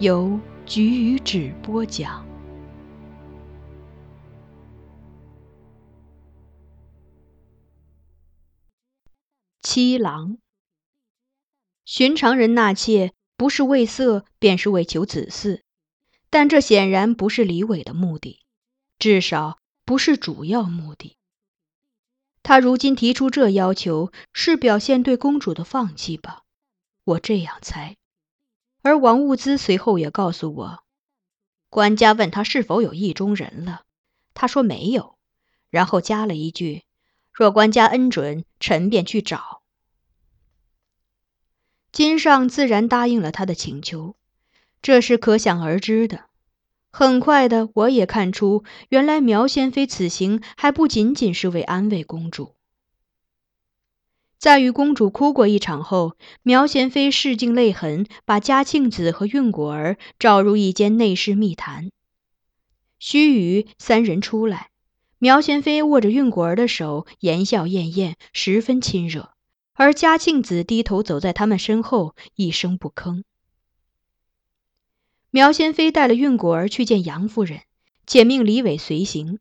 由菊与纸播讲。七郎，寻常人纳妾不是为色，便是为求子嗣，但这显然不是李伟的目的，至少不是主要目的。他如今提出这要求，是表现对公主的放弃吧？我这样猜。而王物资随后也告诉我，官家问他是否有意中人了，他说没有，然后加了一句：“若官家恩准，臣便去找。”金上自然答应了他的请求，这是可想而知的。很快的，我也看出，原来苗仙妃此行还不仅仅是为安慰公主。在与公主哭过一场后，苗贤妃拭尽泪痕，把嘉庆子和韵果儿召入一间内室密谈。须臾，三人出来，苗贤妃握着韵果儿的手，言笑晏晏，十分亲热；而嘉庆子低头走在他们身后，一声不吭。苗贤妃带了韵果儿去见杨夫人，且命李伟随行。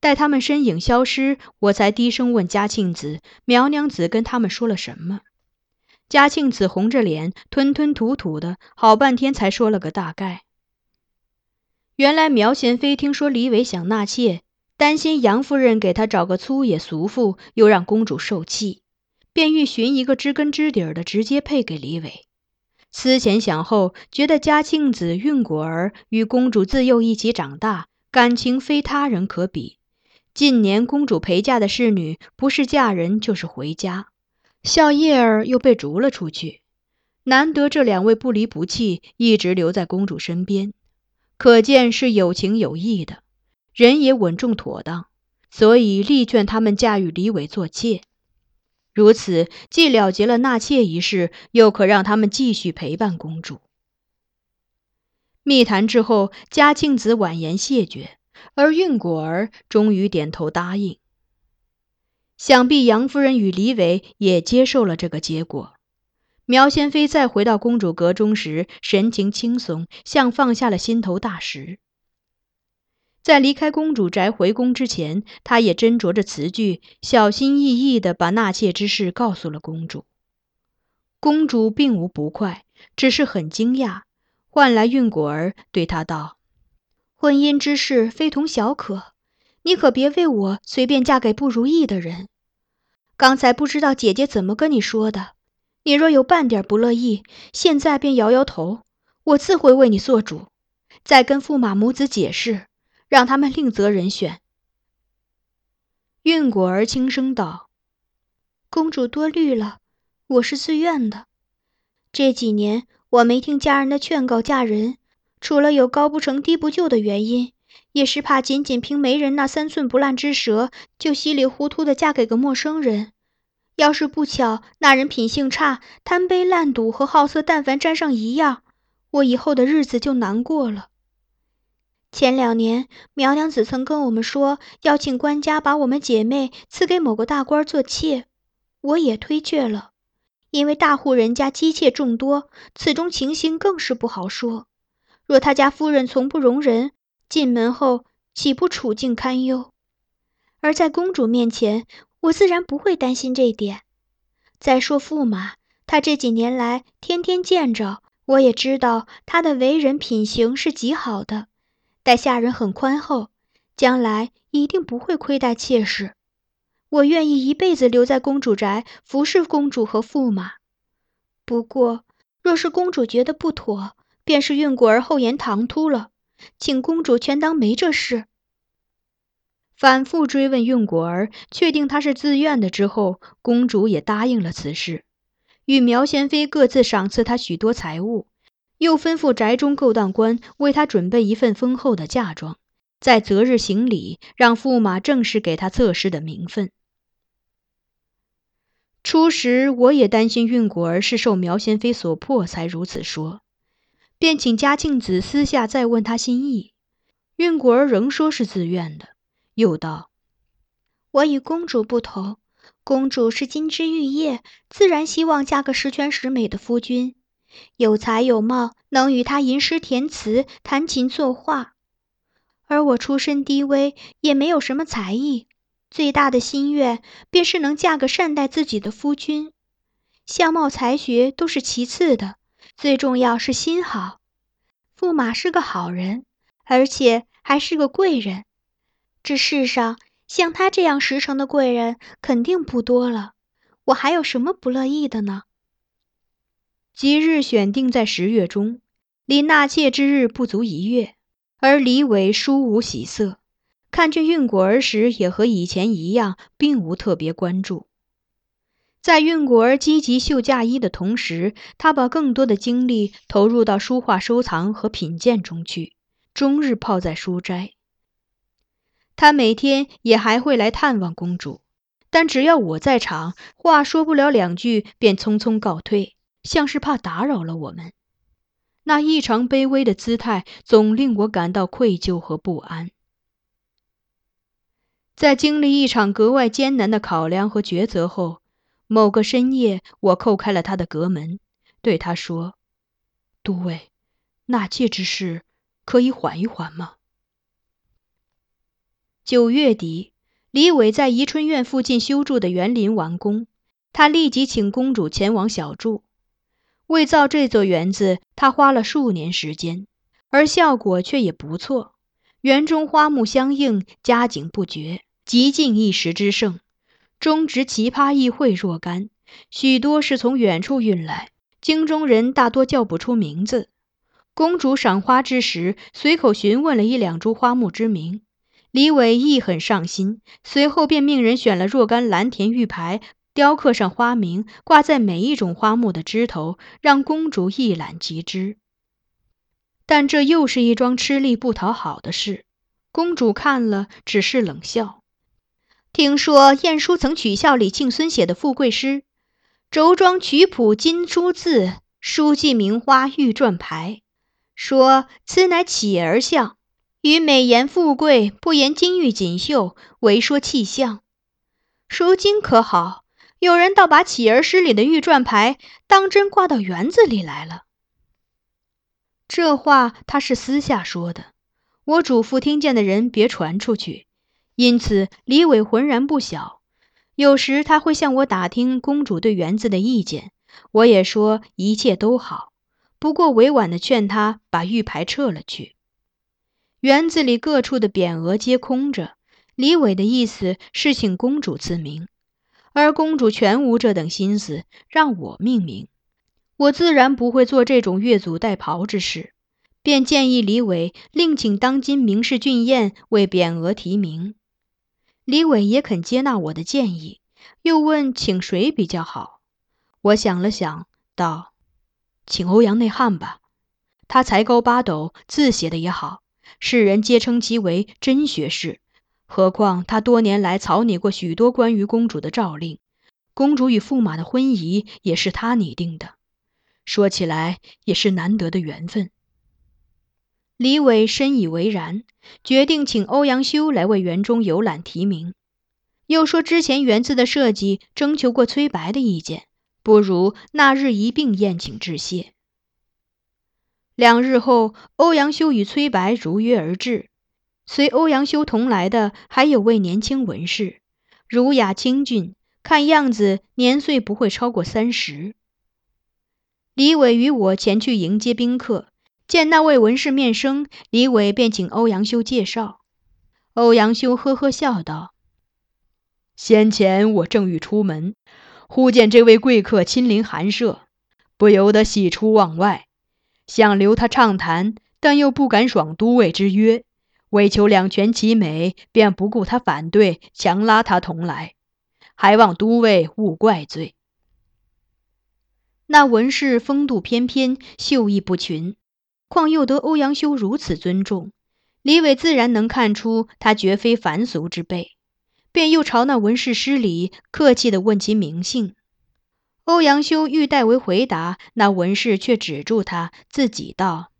待他们身影消失，我才低声问嘉庆子：“苗娘子跟他们说了什么？”嘉庆子红着脸，吞吞吐吐的，好半天才说了个大概。原来苗贤妃听说李伟想纳妾，担心杨夫人给他找个粗野俗妇，又让公主受气，便欲寻一个知根知底的，直接配给李伟。思前想后，觉得嘉庆子、韵果儿与公主自幼一起长大，感情非他人可比。近年公主陪嫁的侍女，不是嫁人就是回家。笑叶儿又被逐了出去，难得这两位不离不弃，一直留在公主身边，可见是有情有义的，人也稳重妥当，所以力劝他们嫁与李伟做妾。如此既了结了纳妾一事，又可让他们继续陪伴公主。密谈之后，嘉庆子婉言谢绝。而运果儿终于点头答应。想必杨夫人与李伟也接受了这个结果。苗仙妃再回到公主阁中时，神情轻松，像放下了心头大石。在离开公主宅回宫之前，她也斟酌着词句，小心翼翼地把纳妾之事告诉了公主。公主并无不快，只是很惊讶，唤来运果儿，对她道。婚姻之事非同小可，你可别为我随便嫁给不如意的人。刚才不知道姐姐怎么跟你说的，你若有半点不乐意，现在便摇摇头，我自会为你做主。再跟驸马母子解释，让他们另择人选。韵果儿轻声道：“公主多虑了，我是自愿的。这几年我没听家人的劝告嫁人，除了有高不成低不就的原因，也是怕仅仅凭媒人那三寸不烂之舌，就稀里糊涂的嫁给个陌生人。要是不巧那人品性差，贪杯烂赌和好色，但凡沾上一样，我以后的日子就难过了。”前两年，苗娘子曾跟我们说要请官家把我们姐妹赐给某个大官做妾，我也推却了，因为大户人家姬妾众多，此中情形更是不好说。若他家夫人从不容人，进门后岂不处境堪忧？而在公主面前，我自然不会担心这点。再说驸马，他这几年来天天见着，我也知道他的为人品行是极好的。待下人很宽厚，将来一定不会亏待妾室。我愿意一辈子留在公主宅服侍公主和驸马。不过，若是公主觉得不妥，便是运果儿厚颜唐突了，请公主全当没这事。反复追问运果儿，确定她是自愿的之后，公主也答应了此事，与苗贤妃各自赏赐她许多财物。又吩咐宅中勾当官为他准备一份丰厚的嫁妆，在择日行礼，让驸马正式给他侧室的名分。初时我也担心运果儿是受苗贤妃所迫才如此说，便请嘉庆子私下再问他心意。韵果儿仍说是自愿的，又道：“我与公主不同，公主是金枝玉叶，自然希望嫁个十全十美的夫君。”有才有貌，能与他吟诗填词、弹琴作画；而我出身低微，也没有什么才艺，最大的心愿便是能嫁个善待自己的夫君。相貌、才学都是其次的，最重要是心好。驸马是个好人，而且还是个贵人。这世上像他这样实诚的贵人，肯定不多了。我还有什么不乐意的呢？吉日选定在十月中，离纳妾之日不足一月，而李伟殊无喜色，看见运果儿时也和以前一样，并无特别关注。在运果儿积极绣嫁衣的同时，他把更多的精力投入到书画收藏和品鉴中去，终日泡在书斋。他每天也还会来探望公主，但只要我在场，话说不了两句，便匆匆告退。像是怕打扰了我们，那异常卑微的姿态总令我感到愧疚和不安。在经历一场格外艰难的考量和抉择后，某个深夜，我叩开了他的阁门，对他说：“都尉，纳妾之事可以缓一缓吗？”九月底，李伟在宜春院附近修筑的园林完工，他立即请公主前往小住。为造这座园子，他花了数年时间，而效果却也不错。园中花木相映，佳景不绝，极尽一时之盛。中植奇葩异卉若干，许多是从远处运来，京中人大多叫不出名字。公主赏花之时，随口询问了一两株花木之名，李伟亦很上心，随后便命人选了若干蓝田玉牌。雕刻上花名，挂在每一种花木的枝头，让公主一览即知。但这又是一桩吃力不讨好的事。公主看了，只是冷笑。听说晏殊曾取笑李庆孙写的富贵诗：“轴装曲谱金书字，书记名花玉篆牌。”说此乃乞儿相，与美言富贵，不言金玉锦绣，唯说气象。如今可好？有人倒把乞儿诗里的玉篆牌当真挂到园子里来了。这话他是私下说的，我嘱咐听见的人别传出去。因此李伟浑然不晓。有时他会向我打听公主对园子的意见，我也说一切都好，不过委婉的劝他把玉牌撤了去。园子里各处的匾额皆空着，李伟的意思是请公主赐名。而公主全无这等心思，让我命名，我自然不会做这种越俎代庖之事，便建议李伟另请当今名士俊彦为匾额题名。李伟也肯接纳我的建议，又问请谁比较好。我想了想，道：“请欧阳内翰吧，他才高八斗，字写的也好，世人皆称其为真学士。何况他多年来草拟过许多关于公主的诏令，公主与驸马的婚仪也是他拟定的。说起来也是难得的缘分。”李伟深以为然，决定请欧阳修来为园中游览题名。又说之前园子的设计征求过崔白的意见，不如那日一并宴请致谢。两日后，欧阳修与崔白如约而至。随欧阳修同来的还有位年轻文士，儒雅清俊，看样子年岁不会超过三十。李伟与我前去迎接宾客。见那位文士面生，李伟便请欧阳修介绍。欧阳修呵呵笑道：“先前我正欲出门，忽见这位贵客亲临寒舍，不由得喜出望外，想留他畅谈，但又不敢爽都尉之约，为求两全其美，便不顾他反对，强拉他同来，还望都尉勿怪罪。”那文士风度翩翩，秀逸不群。况又得欧阳修如此尊重，李伟自然能看出他绝非凡俗之辈，便又朝那文士施礼，客气地问其名姓。欧阳修欲代为回答，那文士却止住他，自己道：“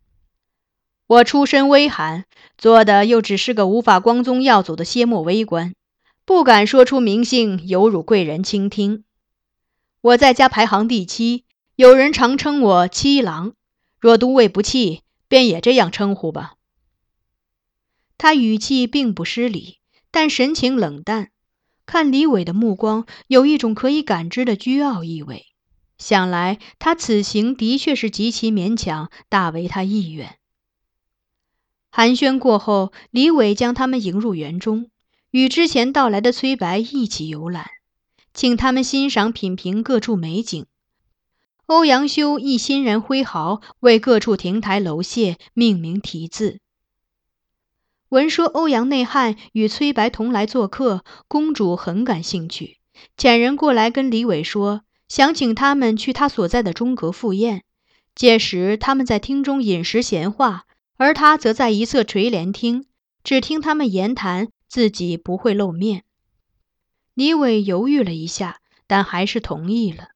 我出身微寒，做的又只是个无法光宗耀祖的歇末微官，不敢说出名姓，有辱贵人倾听。我在家排行第七，有人常称我七郎。”若都尉不弃，便也这样称呼吧。他语气并不失礼，但神情冷淡，看李伟的目光有一种可以感知的倨傲意味。想来他此行的确是极其勉强，大违他意愿。寒暄过后，李伟将他们迎入园中，与之前到来的崔白一起游览，请他们欣赏品评各处美景。欧阳修亦欣然挥毫，为各处亭台楼榭命名题字。闻说欧阳内翰与崔白同来做客，公主很感兴趣，遣人过来跟李伟说，想请他们去他所在的中阁赴宴。届时他们在厅中饮食闲话，而他则在一侧垂帘听，只听他们言谈，自己不会露面。李伟犹豫了一下，但还是同意了。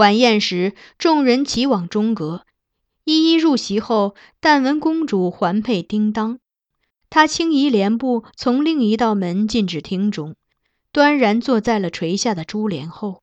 晚宴时，众人齐往中阁，一一入席后，但闻公主环佩叮当，她轻移帘布，从另一道门进至厅中，端然坐在了垂下的珠帘后。